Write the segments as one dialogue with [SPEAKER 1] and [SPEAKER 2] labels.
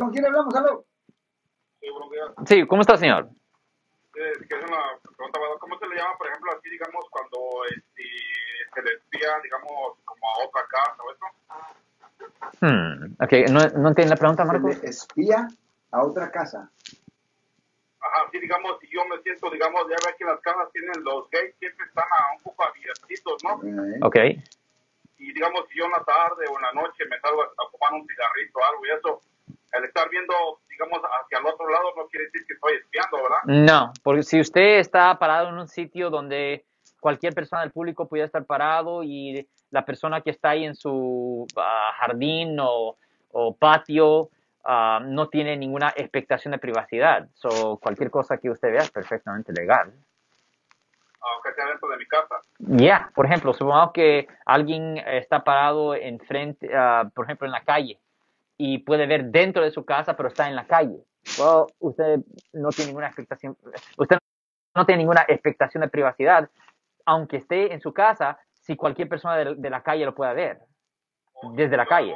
[SPEAKER 1] ¿con quién hablamos? Aló.
[SPEAKER 2] Sí, buenos días.
[SPEAKER 3] Sí, ¿cómo está, señor?
[SPEAKER 2] Eh, que es una pregunta. ¿cómo se le llama, por ejemplo, así, digamos, cuando este, se le espía, digamos, como a otra casa o eso?
[SPEAKER 3] Hmm, ok, ¿no, ¿no entiende la pregunta,
[SPEAKER 1] Se
[SPEAKER 3] Marcos?
[SPEAKER 1] le espía a otra casa.
[SPEAKER 2] Ajá, sí, digamos, si yo me siento, digamos, ya ve que las casas tienen los gates, siempre están a un poco abiertitos, ¿no?
[SPEAKER 1] Eh,
[SPEAKER 3] Ok,
[SPEAKER 2] Y digamos, si yo en la tarde o en la noche me salgo a, fumar un cigarrito o algo y eso, viendo, digamos, hacia el otro lado no quiere decir que estoy espiando, ¿verdad?
[SPEAKER 3] no, porque si usted está parado en un sitio donde cualquier persona del público pudiera estar parado y la persona que está ahí en su ah, jardín o, o patio ah, no tiene ninguna expectación de privacidad, so, cualquier cosa que usted vea es perfectamente legal.
[SPEAKER 2] Aunque sea dentro de mi casa.
[SPEAKER 3] Ya, por ejemplo, supongamos que alguien está parado enfrente, ah, por ejemplo, en la calle y puede ver dentro de su casa, pero está en la calle. Well, usted no tiene ninguna expectación, usted no tiene ninguna expectación de privacidad, aunque esté en su casa, si cualquier persona de, de la calle lo pueda ver,
[SPEAKER 2] O
[SPEAKER 3] desde la calle.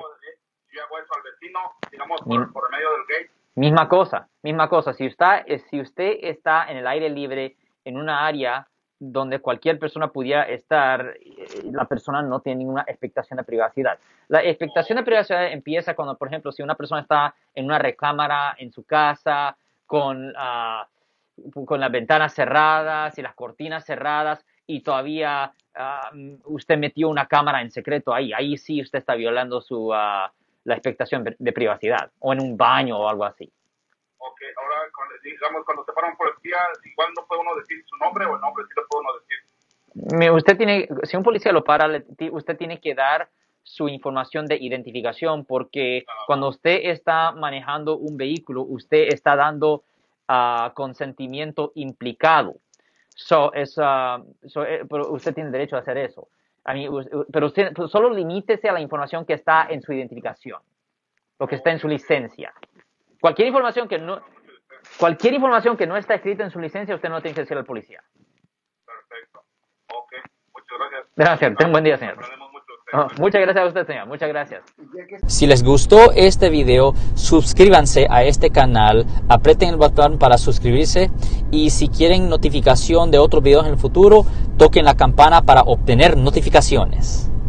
[SPEAKER 2] Yo hago eso al vecino, digamos, por, por medio del gate.
[SPEAKER 3] Misma cosa, misma cosa. Si usted, si usted está en el aire libre, en una área donde cualquier persona pudiera estar, eh, la persona no tiene ninguna expectación de privacidad. La expectación de privacidad empieza cuando, por ejemplo, si una persona está en una recámara en su casa, con, ah, con las ventanas cerradas y las cortinas cerradas, y todavía ah, usted metió una cámara en secreto ahí, ahí sí usted está violando su, ah, la expectación de privacidad, o en un baño o algo así.
[SPEAKER 2] Ok, ahora, digamos, cuando se para un policía, igual no puede uno decir su nombre o el nombre sí lo puede uno decir.
[SPEAKER 3] Usted tiene, si un policía lo para, usted tiene que dar su información de identificación porque cuando usted está manejando un vehículo, usted está dando ah, consentimiento implicado. So, es, ah, so, eh, pero usted tiene derecho a hacer eso. Us- u- pero usted pero solo limítese a la información que está en su identificación, lo que está en su licencia. Cualquier información que no, cualquier información que no está escrita en su licencia, usted no tiene que decirle al policía.
[SPEAKER 2] Perfecto. Ok, muchas gracias.
[SPEAKER 3] Gracias. Tenga un buen día, señor. Ah, muchas gracias a usted, señor. Muchas gracias.
[SPEAKER 4] Si les gustó este video, suscríbanse a este canal, aprieten el botón para suscribirse y si quieren notificación de otros videos en el futuro, toquen la campana para obtener notificaciones.